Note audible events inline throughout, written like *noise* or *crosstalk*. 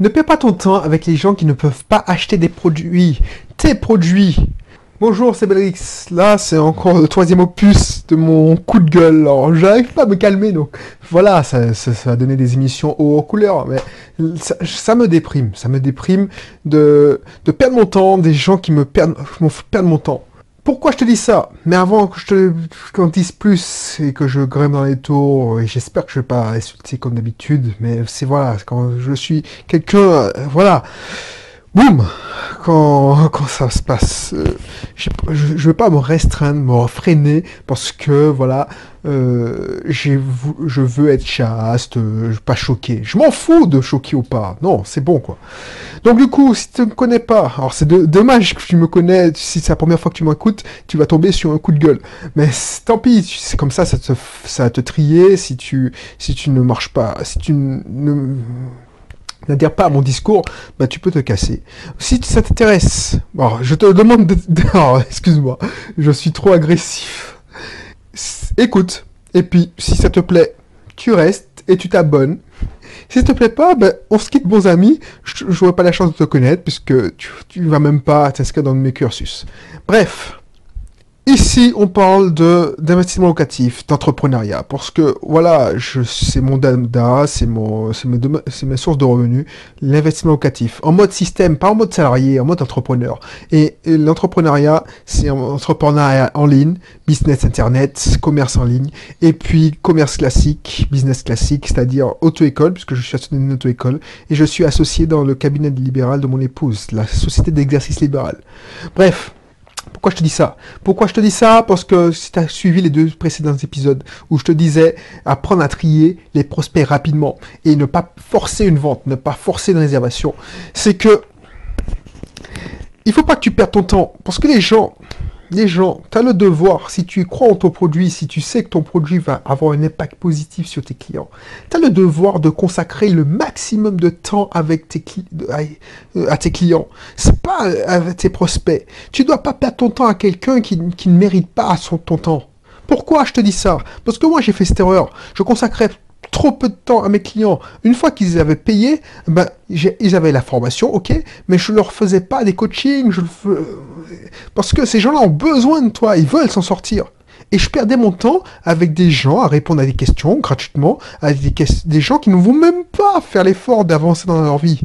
Ne perds pas ton temps avec les gens qui ne peuvent pas acheter des produits. Tes produits. Bonjour, c'est Belrix. Là, c'est encore le troisième opus de mon coup de gueule. Alors, j'arrive pas à me calmer, donc voilà, ça, ça, ça va donner des émissions haut en couleur, mais ça, me déprime. Ça me déprime de, perdre mon temps, des gens qui me perdent, me perdre mon temps. Pourquoi je te dis ça? Mais avant que je te qu'en plus et que je grimpe dans les tours, et j'espère que je vais pas insulter comme d'habitude, mais c'est voilà, quand je suis quelqu'un, euh, voilà, boum, quand, quand ça se passe, euh, je, je veux pas me restreindre, me freiner, parce que voilà, euh, je veux être chaste, euh, pas choqué. Je m'en fous de choquer ou pas. Non, c'est bon quoi. Donc du coup, si tu ne me connais pas, alors c'est dommage que tu me connais, si c'est la première fois que tu m'écoutes, tu vas tomber sur un coup de gueule. Mais tant pis, c'est comme ça, ça te, ça te trier si tu, si tu ne marches pas, si tu ne n'adhères pas à mon discours, bah tu peux te casser. Si ça t'intéresse, bon, je te demande de... *laughs* oh, excuse-moi, je suis trop agressif. Écoute, et puis si ça te plaît, tu restes et tu t'abonnes. Si ça te plaît pas, ben, on se quitte bons amis. Je n'aurai pas la chance de te connaître puisque tu, tu vas même pas t'inscrire dans mes cursus. Bref. Ici, on parle de d'investissement locatif, d'entrepreneuriat, parce que voilà, c'est mon dada, c'est mon, c'est mes, mes sources de revenus, l'investissement locatif, en mode système, pas en mode salarié, en mode entrepreneur. Et, et l'entrepreneuriat, c'est entrepreneuriat en ligne, business internet, commerce en ligne, et puis commerce classique, business classique, c'est-à-dire auto-école, puisque je suis associé d'une auto-école, et je suis associé dans le cabinet libéral de mon épouse, la société d'exercice libéral. Bref. Pourquoi je te dis ça? Pourquoi je te dis ça? Parce que si tu as suivi les deux précédents épisodes où je te disais apprendre à trier les prospects rapidement et ne pas forcer une vente, ne pas forcer une réservation, c'est que il faut pas que tu perdes ton temps parce que les gens les gens, tu as le devoir, si tu crois en ton produit, si tu sais que ton produit va avoir un impact positif sur tes clients, tu as le devoir de consacrer le maximum de temps euh, à tes clients. C'est pas euh, avec tes prospects. Tu dois pas perdre ton temps à quelqu'un qui, ne mérite pas ton temps. Pourquoi je te dis ça? Parce que moi j'ai fait cette erreur. Je consacrais trop peu de temps à mes clients. Une fois qu'ils avaient payé, ben, ils avaient la formation, ok, mais je leur faisais pas des coachings, je parce que ces gens-là ont besoin de toi, ils veulent s'en sortir. Et je perdais mon temps avec des gens à répondre à des questions gratuitement, à des, des gens qui ne vont même pas faire l'effort d'avancer dans leur vie.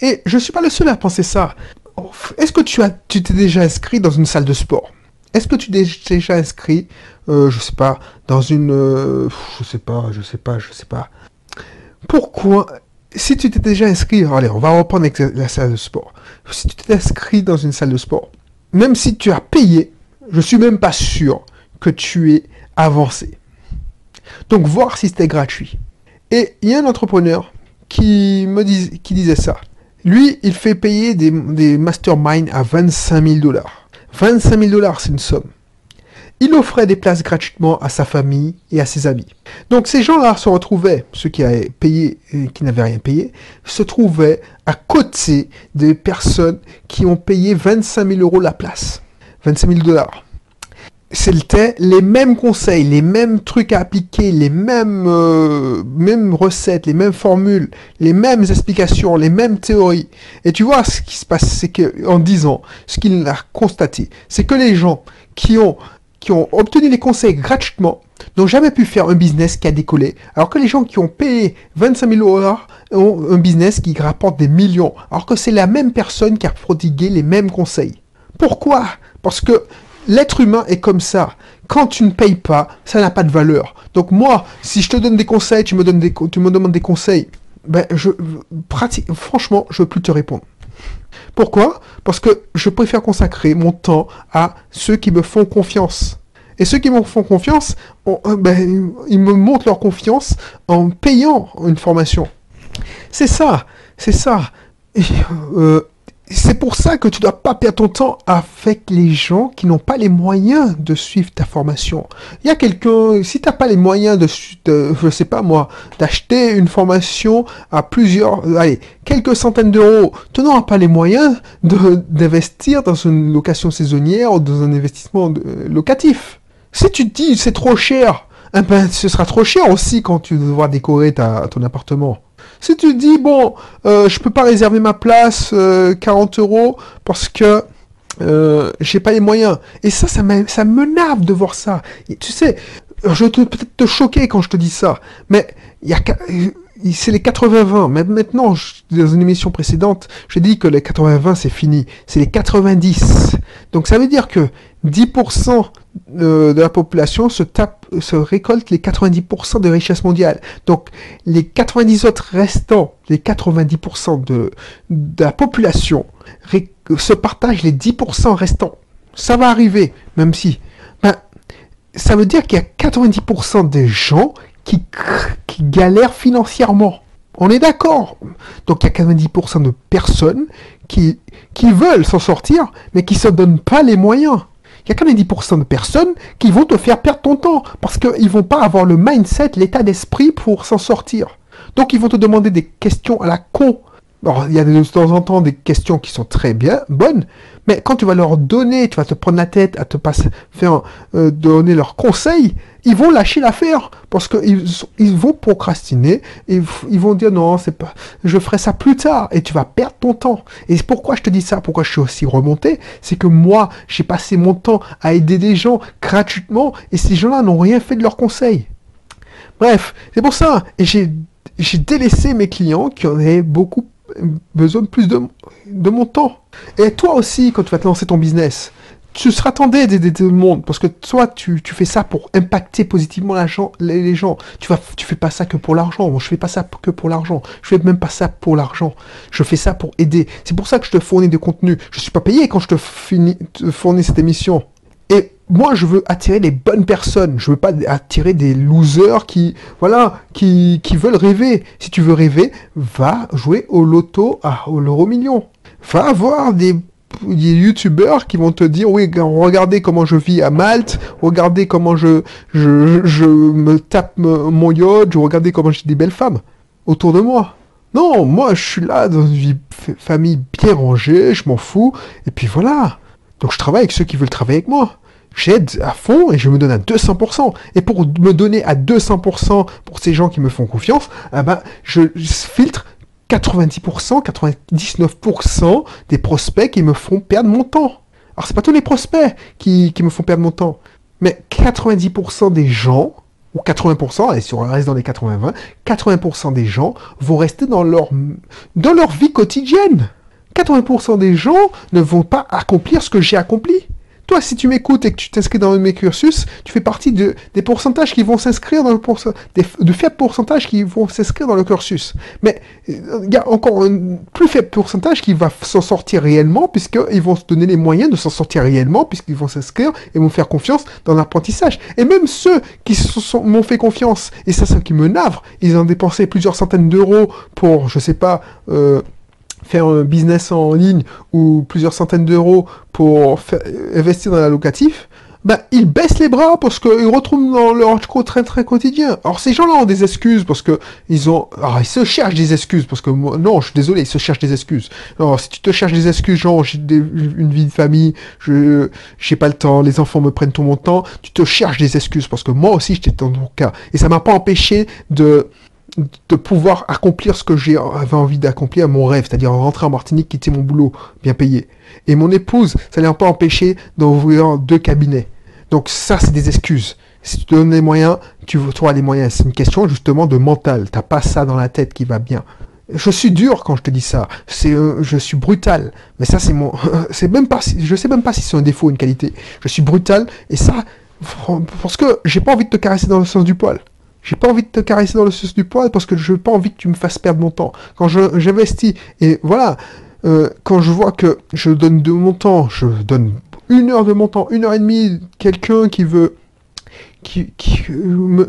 Et je suis pas le seul à penser ça. Est-ce que tu as, tu t'es déjà inscrit dans une salle de sport? Est-ce que tu t'es déjà inscrit, euh, je sais pas, dans une, euh, je sais pas, je sais pas, je sais pas. Pourquoi Si tu t'es déjà inscrit, allez, on va reprendre avec la salle de sport. Si tu t'es inscrit dans une salle de sport, même si tu as payé, je suis même pas sûr que tu es avancé. Donc voir si c'était gratuit. Et il y a un entrepreneur qui me qui disait ça. Lui, il fait payer des, des masterminds à 25 000 dollars. 25 000 dollars, c'est une somme. Il offrait des places gratuitement à sa famille et à ses amis. Donc ces gens-là se retrouvaient, ceux qui avaient payé et qui n'avaient rien payé, se trouvaient à côté des personnes qui ont payé 25 000 euros la place. 25 000 dollars. C'était les mêmes conseils, les mêmes trucs à appliquer, les mêmes, euh, mêmes recettes, les mêmes formules, les mêmes explications, les mêmes théories. Et tu vois, ce qui se passe, c'est que en 10 ans, ce qu'il a constaté, c'est que les gens qui ont, qui ont obtenu les conseils gratuitement n'ont jamais pu faire un business qui a décollé, alors que les gens qui ont payé 25 000 dollars ont un business qui rapporte des millions, alors que c'est la même personne qui a prodigué les mêmes conseils. Pourquoi? Parce que l'être humain est comme ça. Quand tu ne payes pas, ça n'a pas de valeur. Donc moi, si je te donne des conseils, tu me, demandes des conseils, ben je pratique, franchement, je veux plus te répondre. Pourquoi? Parce que je préfère consacrer mon temps à ceux qui me font confiance. Et ceux qui me font confiance, on- euh, ben, ils me montrent leur confiance en payant une formation. C'est ça, c'est ça. Euh, c'est pour ça que tu dois pas perdre ton temps avec les gens qui n'ont pas les moyens de suivre ta formation. Il y a quelqu'un, si t'as pas les moyens de, je sais pas moi, d'acheter une formation à plusieurs, allez, quelques centaines d'euros, tu n'auras pas les moyens d'investir dans une location saisonnière ou dans un investissement euh, locatif. Si tu te dis c'est trop cher, eh ben, ce sera trop cher aussi quand tu devras décorer ton appartement. Si tu dis, bon, euh, je peux pas réserver ma place 40 euros parce que euh, j'ai pas les moyens. Et ça, ça, ça me nave de voir ça. tu sais, je vais peut-être te choquer quand je te dis ça, mais il y a c'est les 80-20. Même maintenant, dans une émission précédente, j'ai dit que les 80-20 c'est fini. C'est les 90. Donc ça veut dire que 10% de, la population se tape, récolte les 90% de richesse mondiale. Donc les 90 autres restants, les 90% de, de la population se partagent les 10% restants. Ça va arriver, même si. Ben, ça veut dire qu'il y a 90% des gens qui, galèrent financièrement. On est d'accord. Donc il y a 90% de personnes qui, qui veulent s'en sortir, mais qui ne se donnent pas les moyens. Il y a 90% de personnes qui vont te faire perdre ton temps, parce qu'ils ne vont pas avoir le mindset, l'état d'esprit pour s'en sortir. Donc ils vont te demander des questions à la con. Alors, il y a de temps en temps des questions qui sont très bien, bonnes, mais quand tu vas leur donner, tu vas te prendre la tête à te passer, faire euh, donner leurs conseils, ils vont lâcher l'affaire parce qu'ils ils vont procrastiner et ils vont dire non, c'est pas, je ferai ça plus tard et tu vas perdre ton temps. Et pourquoi je te dis ça, pourquoi je suis aussi remonté, c'est que moi, j'ai passé mon temps à aider des gens gratuitement et ces gens-là n'ont rien fait de leurs conseils. Bref, c'est pour ça et j'ai j'ai délaissé mes clients qui en avaient beaucoup besoin de plus de, de mon temps. Et toi aussi, quand tu vas te lancer ton business, tu seras tenté d'aider tout le monde parce que toi, tu, tu, fais ça pour impacter positivement la gens, les, gens. Tu vas, tu fais pas ça que pour l'argent. Moi, je fais pas ça que pour l'argent. Je fais même pas ça pour l'argent. Je fais ça pour aider. C'est pour ça que je te fournis des contenus. Je suis pas payé quand je te, fournis cette émission. Et moi, je veux attirer les bonnes personnes. Je veux pas attirer des losers qui, voilà, qui, veulent rêver. Si tu veux rêver, va jouer au loto, à, au l'euro million. Va avoir des, des youtubeurs qui vont te dire, oui, regardez comment je vis à Malte, regardez comment je, je, je me tape mon yacht, regardez comment j'ai des belles femmes autour de moi. Non, moi, je suis là dans une famille bien rangée, je m'en fous. Et puis voilà. Donc je travaille avec ceux qui veulent travailler avec moi j'aide à fond et je me donne à 200%. Et pour me donner à 200% pour ces gens qui me font confiance, eh ben, je filtre 90%, 99% des prospects qui me font perdre mon temps. Alors c'est pas tous les prospects qui, me font perdre mon temps, mais 90% des gens, ou 80%, et si on reste dans les 80-20, 80% des gens vont rester dans leur, dans leur vie quotidienne. 80% des gens ne vont pas accomplir ce que j'ai accompli. Toi, si tu m'écoutes et que tu t'inscris dans mes cursus, tu fais partie de, des pourcentages qui vont s'inscrire dans le pourcentage, faibles pourcentages qui vont s'inscrire dans le cursus. Mais euh, il y a encore un plus faible pourcentage qui va s'en sortir réellement, puisqu'ils vont se donner les moyens de s'en sortir réellement, puisqu'ils vont s'inscrire et vont faire confiance dans l'apprentissage. Et même ceux qui m'ont fait confiance, et ça, c'est qui me navre, ils ont dépensé plusieurs centaines d'euros pour, je sais pas, euh, faire un business en ligne ou plusieurs centaines d'euros pour investir dans la locatif, ben, ils baissent les bras parce qu'ils retrouvent dans leur très très quotidien. Alors ces gens-là ont des excuses parce que ils ont, alors ils se cherchent des excuses parce que moi, non, je suis désolé, ils se cherchent des excuses. Alors si tu te cherches des excuses, genre j'ai une vie de famille, je j'ai pas le temps, les enfants me prennent tout mon temps, tu te cherches des excuses parce que moi aussi j'étais dans ton cas et ça m'a pas empêché de de pouvoir accomplir ce que j'avais envie d'accomplir, mon rêve, c'est-à-dire rentrer en Martinique, quitter mon boulot bien payé. Et mon épouse, ça l'a pas empêché d'ouvrir deux cabinets. Donc ça, c'est des excuses. Si tu te donnes les moyens, tu trouver les moyens. C'est une question justement de mental. T'as pas ça dans la tête qui va bien. Je suis dur quand je te dis ça. C'est, euh, je suis brutal. Mais ça, c'est mon, *laughs* c'est même pas, je sais même pas si c'est un défaut ou une qualité. Je suis brutal et ça, parce que j'ai pas envie de te caresser dans le sens du poil. J'ai pas envie de te caresser dans le sens du poil parce que je n'ai pas envie que tu me fasses perdre mon temps. Quand j'investis, et voilà, euh, quand je vois que je donne de mon temps, je donne une heure de mon temps, une heure et demie, quelqu'un qui veut qui, qui, me,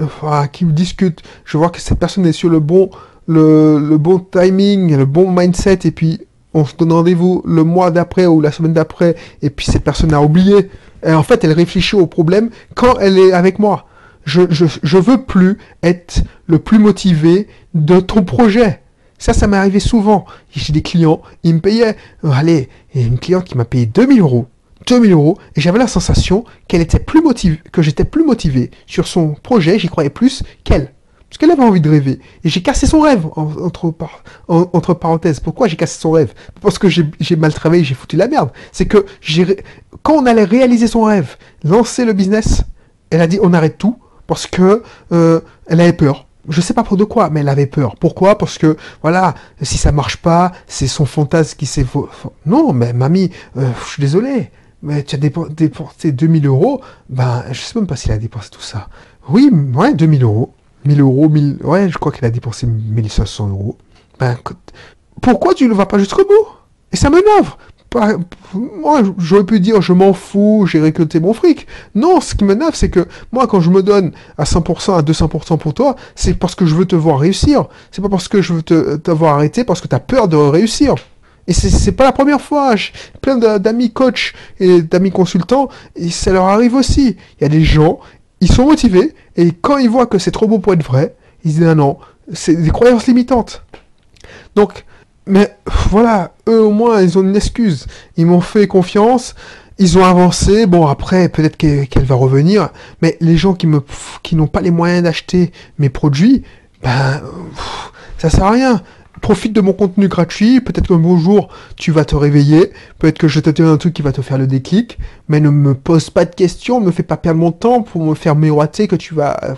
qui me discute, je vois que cette personne est sur le bon, le, le bon timing, le bon mindset, et puis on se donne rendez-vous le mois d'après ou la semaine d'après, et puis cette personne a oublié. Et en fait, elle réfléchit au problème quand elle est avec moi je, je, veux plus être le plus motivé de ton projet. Ça, ça m'est arrivé souvent. J'ai des clients, ils me payaient, euh, allez, il y a une cliente qui m'a payé 2000 euros, 2000 euros, et j'avais la sensation qu'elle était plus motivée, que j'étais plus motivé sur son projet, j'y croyais plus qu'elle. Parce qu'elle avait envie de rêver. Et j'ai cassé son rêve, entre, entre parenthèses. Pourquoi j'ai cassé son rêve? Parce que j'ai mal travaillé, j'ai foutu la merde. C'est que quand on allait réaliser son rêve, lancer le business, elle a dit on arrête tout parce que euh, elle avait peur. Je sais pas pour de quoi, mais elle avait peur. Pourquoi? Parce que, voilà, si ça marche pas, c'est son fantasme qui s'est... Non, mais mamie, euh, je suis désolé, mais tu as dépensé 2000 euros, ben, je sais même pas s'il a dépensé tout ça. Oui, ouais, 2000 euros. 1000 euros, 1000... Ouais, je crois qu'il a dépensé 1500 euros. Ben, pourquoi tu ne vas pas jusqu'au bout? Et ça m'énerve moi, j'aurais pu dire je m'en fous, j'ai récolté mon fric. Non, ce qui m'énerve, c'est que moi, quand je me donne à 100%, à 200% pour toi, c'est parce que je veux te voir réussir. C'est pas parce que je veux t'avoir arrêté, parce que tu as peur de réussir. Et c'est pas la première fois. Plein d'amis coachs et d'amis consultants, et ça leur arrive aussi. Il y a des gens, ils sont motivés, et quand ils voient que c'est trop beau pour être vrai, ils disent ah non, c'est des croyances limitantes. Donc, mais voilà, eux au moins, ils ont une excuse. Ils m'ont fait confiance, ils ont avancé. Bon, après, peut-être qu'elle va revenir. Mais les gens qui me, qui n'ont pas les moyens d'acheter mes produits, ben, ça sert à rien. Profite de mon contenu gratuit. Peut-être qu'un beau jour, tu vas te réveiller. Peut-être que je te un truc qui va te faire le déclic. Mais ne me pose pas de questions. Ne me fais pas perdre mon temps pour me faire miroiter que tu vas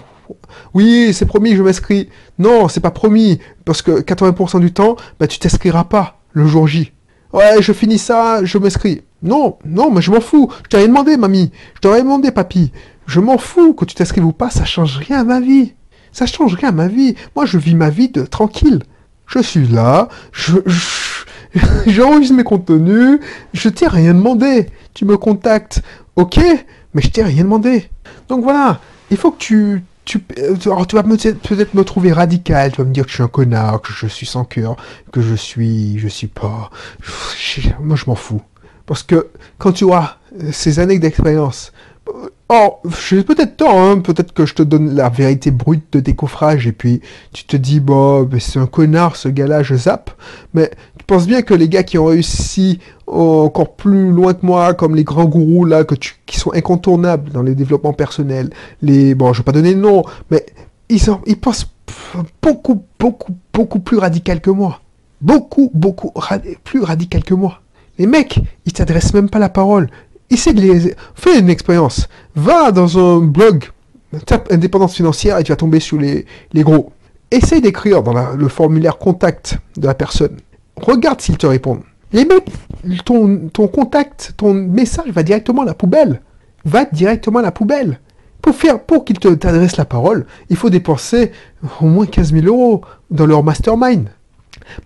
oui, c'est promis, je m'inscris. Non, c'est pas promis, parce que 80% du temps, bah, tu t'inscriras pas le jour J. Ouais, je finis ça, je m'inscris. Non, non, mais je m'en fous. Je t'ai rien demandé, mamie. Je t'aurais demandé, papy. Je m'en fous que tu t'inscrives ou pas, ça change rien à ma vie. Ça change rien à ma vie. Moi, je vis ma vie de tranquille. Je suis là, je, *laughs* j'enregistre mes contenus, je t'ai rien demandé. Tu me contactes, ok, mais je t'ai rien demandé. Donc voilà, il faut que tu tu, euh, tu vas peut-être me trouver radical, tu vas me dire que je suis un connard, que je suis sans cœur, que je suis, je suis pas. moi, je m'en fous. Parce que quand tu as euh, ces années d'expérience, euh, oh, j'ai peut-être tort, hein, peut-être que je te donne la vérité brute de décoffrage et puis tu te dis, bon, c'est un connard ce gars-là, je zappe. Mais tu penses bien que les gars qui ont réussi encore plus loin que moi, comme les grands gourous là, que tu, qui sont incontournables dans les développements personnels. Les, bon, je vais pas donner de nom, mais ils, ils pensent beaucoup, beaucoup, beaucoup plus radical que moi. Beaucoup, beaucoup plus radical que moi. Les mecs, ils t'adressent même pas la parole. Essaie de les... Fais une expérience. Va dans un blog, tape indépendance financière et tu vas tomber sur les, les gros. Essaye d'écrire dans le formulaire contact de la personne. Regarde s'ils te répondent. Les mecs, ton, contact, ton message va directement à la poubelle. Va directement à la poubelle. Pour pour qu'ils t'adressent la parole, il faut dépenser au moins 15 000 euros dans leur mastermind.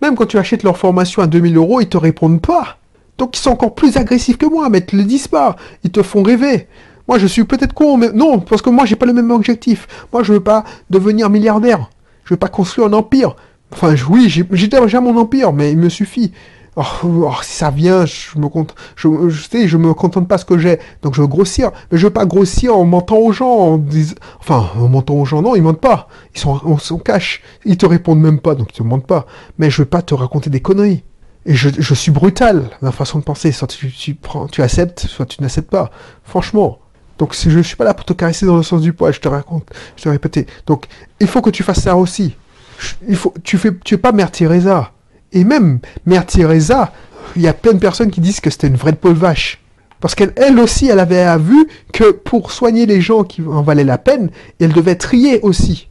Même quand tu achètes leur formation à 2 000 euros, ils te répondent pas. Donc ils sont encore plus agressifs que moi, mais ils te le disent pas. Ils te font rêver. Moi, je suis peut-être con, mais non, parce que moi, j'ai pas le même objectif. Moi, je veux pas devenir milliardaire. Je veux pas construire un empire. Enfin, oui, j'ai déjà mon empire, mais il me suffit. Oh, oh, si ça vient, je me compte, je, sais, je me contente pas ce que j'ai, donc je veux grossir. Mais je veux pas grossir en mentant aux gens, en enfin, en mentant aux gens, non, ils mentent pas. Ils sont, on s'en cache. Ils te répondent même pas, donc ils te mentent pas. Mais je veux pas te raconter des conneries. Et je, suis brutal, ma façon de penser. Soit tu, tu, acceptes, soit tu n'acceptes pas. Franchement. Donc je suis pas là pour te caresser dans le sens du poil, je te raconte, je te répète. Donc il faut que tu fasses ça aussi. Il faut, tu fais, tu es pas Mère Teresa. Et même Mère Teresa, il y a plein de personnes qui disent que c'était une vraie pauvre vache. Parce qu'elle elle aussi, elle avait vu que pour soigner les gens qui en valaient la peine, elle devait trier aussi.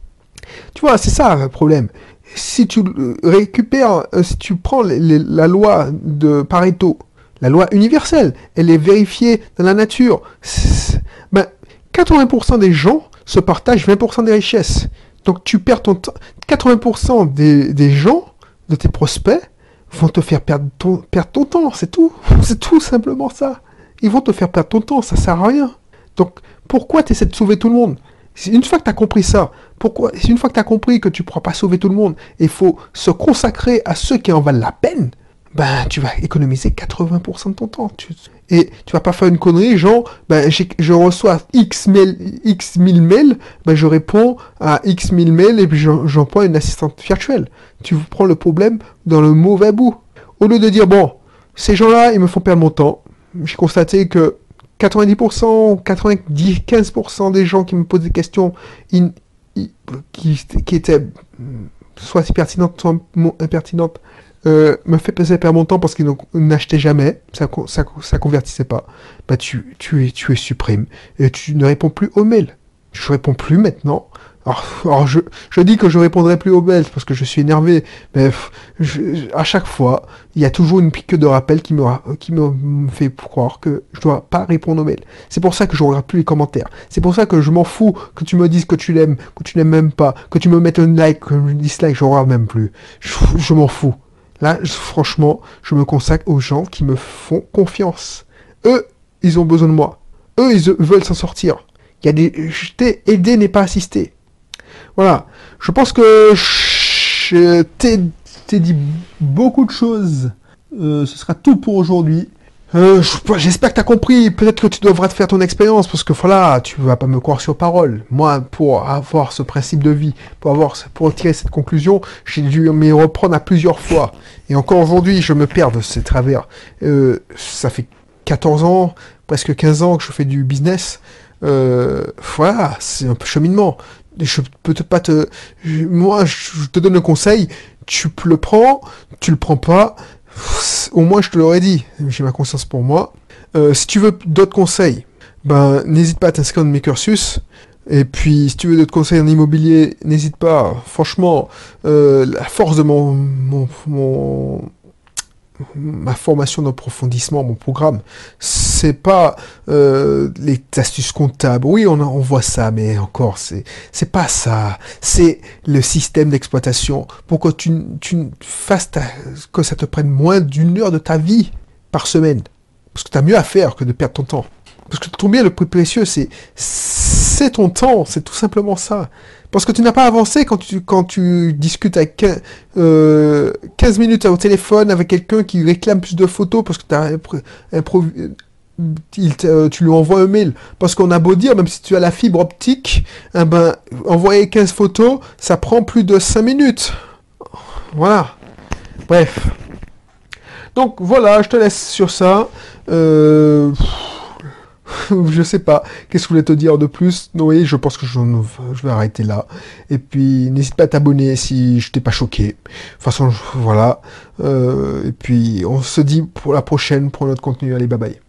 Tu vois, c'est ça le problème. Si tu récupères, euh, si tu prends la loi de Pareto, la loi universelle, elle est vérifiée dans la nature, ben, 80% des gens se partagent 20% des richesses. Donc tu perds ton temps. 80% des, gens de tes prospects vont te faire perdre ton, perdre ton temps, c'est tout. *laughs* C'est tout simplement ça. Ils vont te faire perdre ton temps, ça sert à rien. Donc, pourquoi tu essaies de sauver tout le monde? Une fois que tu as compris ça, pourquoi Une fois que tu as compris que tu ne pourras pas sauver tout le monde, il faut se consacrer à ceux qui en valent la peine, ben, tu vas économiser 80% de ton temps. et tu vas pas faire une connerie, genre, ben, je reçois X, mail, X mille mails, ben, je réponds à X mille mails et puis j'emploie une assistante virtuelle. Tu prends le problème dans le mauvais bout. Au lieu de dire, bon, ces gens-là, ils me font perdre mon temps. J'ai constaté que 90%, 90, 15% des gens qui me posent des questions, qui, qui était soit pertinente, soit impertinente, euh, me fait passer perdre mon temps parce qu'il n'achetait jamais, ça, ça, convertissait pas, bah tu, tu, es, tu es supprime et tu ne réponds plus aux mails. Je réponds plus maintenant. Alors, je, je, dis que je répondrai plus aux mails parce que je suis énervé, mais à chaque fois, il y a toujours une pique de rappel qui me, qui me fait croire que je dois pas répondre aux mails. C'est pour ça que je regarde plus les commentaires. C'est pour ça que je m'en fous que tu me dises que tu l'aimes, que tu l'aimes même pas, que tu me mettes un like, un dislike, je regarde même plus. je m'en fous. Là, franchement, je me consacre aux gens qui me font confiance. Eux, ils ont besoin de moi. Eux, ils veulent s'en sortir. Il y a des... Aider n'est pas assister. Voilà. Je pense que je t'ai dit beaucoup de choses. Euh, ce sera tout pour aujourd'hui. Euh, j'espère que tu as compris. Peut-être que tu devras te faire ton expérience parce que voilà, tu vas pas me croire sur parole. Moi, pour avoir ce principe de vie, pour avoir, pour tirer cette conclusion, j'ai dû m'y reprendre à plusieurs fois. Et encore aujourd'hui, je me perds de ces travers. Euh, ça fait 14 ans, presque 15 ans que je fais du business. Euh, voilà, c'est un peu cheminement. Je peux pas te, moi, je te donne le conseil. Tu le prends, tu le prends pas au moins je te l'aurais dit, j'ai ma conscience pour moi. Euh, si tu veux d'autres conseils, ben n'hésite pas à t'inscrire dans mes cursus. Et puis, si tu veux d'autres conseils en immobilier, n'hésite pas. Franchement, euh, la force de mon, mon, ma formation d'approfondissement, mon programme, c'est pas euh, les astuces comptables. Oui, on, voit ça, mais encore, c'est c'est pas ça. C'est le système d'exploitation pour que tu, tu fasses que ça te prenne moins d'une heure de ta vie par semaine. Parce que tu as mieux à faire que de perdre ton temps. Parce que ton bien le plus précieux, c'est c'est ton temps, c'est tout simplement ça. Parce que tu n'as pas avancé quand tu, quand tu discutes avec 15, euh, minutes au téléphone avec quelqu'un qui réclame plus de photos parce que as tu lui envoies un mail. Parce qu'on a beau dire, même si tu as la fibre optique, eh ben, envoyer 15 photos, ça prend plus de 5 minutes. Voilà. Bref. Donc voilà, je te laisse sur ça. Euh... *laughs* je sais pas. Qu'est-ce que je voulais te dire de plus? Oui, je pense que je, vais arrêter là. Et puis, n'hésite pas à t'abonner si je t'ai pas choqué. De toute façon, voilà. Euh, et puis, on se dit pour la prochaine, pour notre contenu. Allez, bye bye.